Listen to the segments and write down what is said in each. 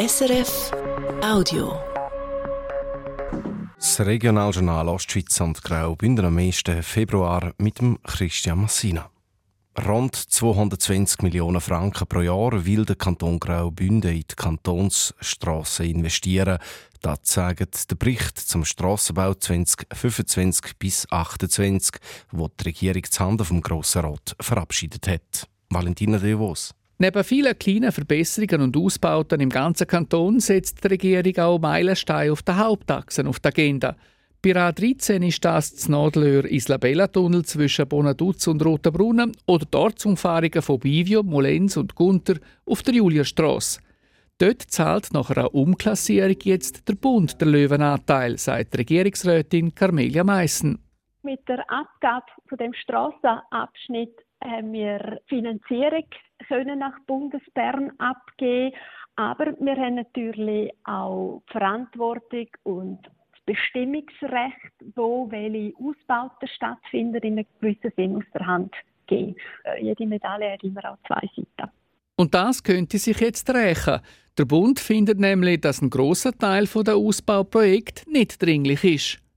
SRF Audio. Das Regionaljournal Ostschweiz und Graubünden am 1. Februar mit dem Christian Massina. Rund 220 Millionen Franken pro Jahr will der Kanton Graubünden in die Kantonsstrassen investieren. Das zeigt der Bericht zum Strassenbau 2025 bis 2028, wo die Regierung zu Handen vom Grossen Rat verabschiedet hat. Valentina De Vos. Neben vielen kleinen Verbesserungen und Ausbauten im ganzen Kanton setzt die Regierung auch Meilensteine auf der Hauptachsen auf die Agenda. Bei A13 ist das das Nadelöhr Isla-Bella-Tunnel zwischen Bonaduz und Rotenbrunnen oder die Ortsumfahrungen von Bivio, Molenz und Gunter auf der Julierstrasse. Dort zahlt nach einer Umklassierung jetzt der Bund der Löwenanteil, sagt Regierungsrätin Carmelia Meissen. Mit der Abgabe von dem Strassenabschnitt haben wir Finanzierung können nach Bundesbern abgeben, aber wir haben natürlich auch die Verantwortung und das Bestimmungsrecht, wo welche Ausbauten stattfinden, in einem gewissen Sinn aus der Hand geben. Äh, jede Medaille hat immer auch zwei Seiten. Und das könnte sich jetzt rächen. Der Bund findet nämlich, dass ein großer Teil der Ausbauprojekte nicht dringlich ist.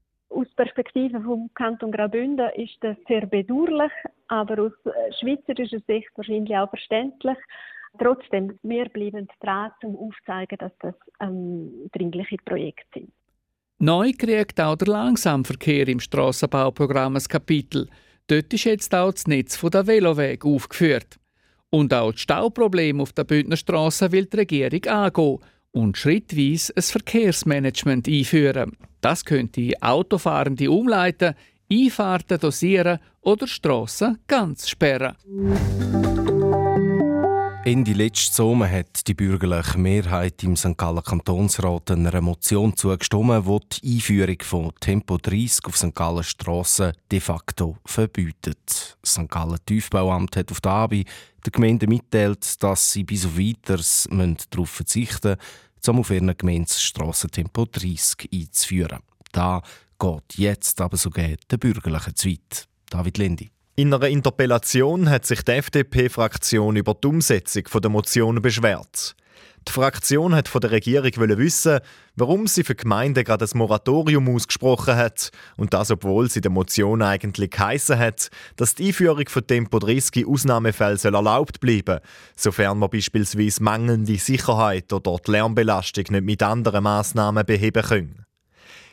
Perspektive vom Kanton Graubünden ist das sehr bedauerlich, aber aus äh, schweizerischer Sicht wahrscheinlich auch verständlich. Trotzdem, wir bleiben dran, um aufzuzeigen, dass das ähm, dringliche Projekte sind. Neu kriegt auch der Langsamverkehr im Strassenbauprogramm ein Kapitel. Dort ist jetzt auch das Netz der Veloweg aufgeführt. Und auch das Stauproblem auf der Bündner Straße will die Regierung angehen und schrittweise ein Verkehrsmanagement einführen. Das könnte Autofahrende umleiten, Einfahrten dosieren oder Strassen ganz sperren. Ende letzten Sommer hat die bürgerliche Mehrheit im St. Gallen Kantonsrat einer Motion zugestimmt, die die Einführung von Tempo 30 auf St. Gallen Strassen de facto verbietet. Das St. Gallen Tiefbauamt hat auf der Abi der Gemeinde mitteilt, dass sie bis auf weiteres darauf verzichten müssen, um auf ihren Gemeindestrassen Tempo 30 einzuführen. Da geht jetzt aber sogar der bürgerliche Zweit. David Lendi. In einer Interpellation hat sich die FDP-Fraktion über die Umsetzung der Motion beschwert. Die Fraktion hat von der Regierung wissen, warum sie für Gemeinden gerade ein Moratorium ausgesprochen hat und das, obwohl sie der Motion eigentlich geheissen hat, dass die Einführung von Tempo 30 Ausnahmefällen erlaubt bleiben sofern man beispielsweise mangelnde Sicherheit oder die Lärmbelastung nicht mit anderen Massnahmen beheben können.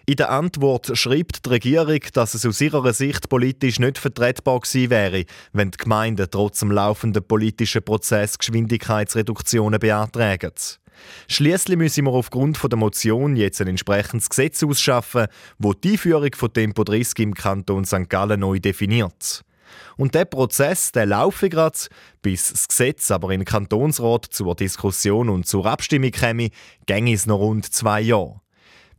In der Antwort schreibt die Regierung, dass es aus ihrer Sicht politisch nicht vertretbar gewesen wäre, wenn die Gemeinden trotz dem laufenden politischen Prozess Geschwindigkeitsreduktionen beantragen. Schließlich müssen wir aufgrund der Motion jetzt ein entsprechendes Gesetz ausschaffen, wo die Einführung von Tempo 30 im Kanton St. Gallen neu definiert. Und der Prozess, der laufe gerade, bis das Gesetz aber im Kantonsrat zur Diskussion und zur Abstimmung käme, gänge es noch rund zwei Jahre.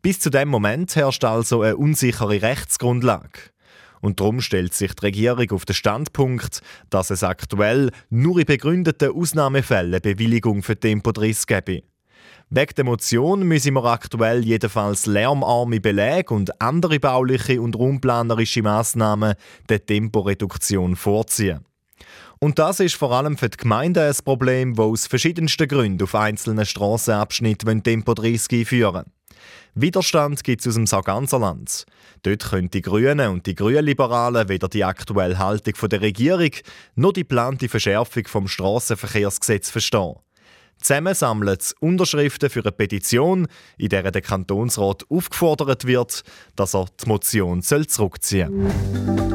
Bis zu dem Moment herrscht also eine unsichere Rechtsgrundlage. Und darum stellt sich die Regierung auf den Standpunkt, dass es aktuell nur in begründeten Ausnahmefällen Bewilligung für Tempo 30 gebe. Wegen der Motion müssen wir aktuell jedenfalls lärmarme Belege und andere bauliche und raumplanerische Massnahmen der Temporeduktion vorziehen. Und das ist vor allem für die Gemeinden ein Problem, wo aus verschiedensten Gründen auf einzelnen Strassenabschnitten Tempo 30 einführen Widerstand gibt es aus dem Sarganserland. Dort können die Grünen und die Grünliberalen weder die aktuelle Haltung der Regierung noch die geplante Verschärfung vom Strassenverkehrsgesetz verstehen. Zusammen sammeln sie Unterschriften für eine Petition, in der der Kantonsrat aufgefordert wird, dass er die Motion zurückziehen soll.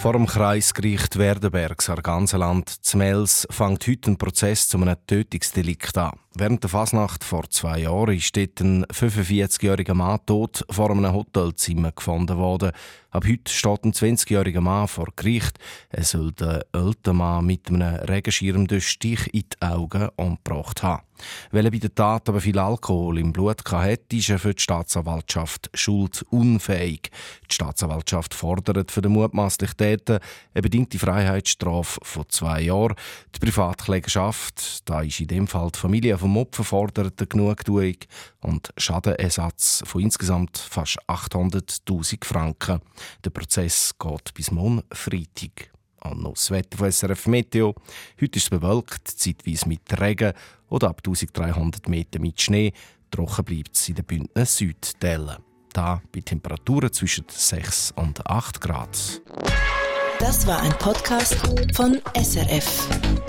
Vor dem Kreisgericht Werdenberg, Sarganseland, Zmels, fängt heute ein Prozess zu einem Tötungsdelikt an. Während der Fasnacht vor zwei Jahren ist dort ein 45-jähriger Mann tot vor einem Hotelzimmer gefunden worden. Ab heute steht ein 20-jähriger Mann vor Gericht. Er soll den älteren Mann mit einem Regenschirm durch Stich in die Augen umgebracht haben. Weil er bei der Tat aber viel Alkohol im Blut hatte, ist er für die Staatsanwaltschaft schuldunfähig. Die Staatsanwaltschaft fordert für den mutmaßlichen Täter eine bedingte Freiheitsstrafe von zwei Jahren. Die Privatklägerschaft, da ist in dem Fall die Familie vom Opfer, fordert eine Genugtuung und Schadenersatz von insgesamt fast 800.000 Franken. Der Prozess geht bis morgen Freitag. Und noch das Wetter von SRF Meteo. Heute ist es bewölkt, zeitweise mit Regen oder ab 1300 Meter mit Schnee. Trocken bleibt es in den Bündner Südteilen. Da bei Temperaturen zwischen 6 und 8 Grad. Das war ein Podcast von SRF.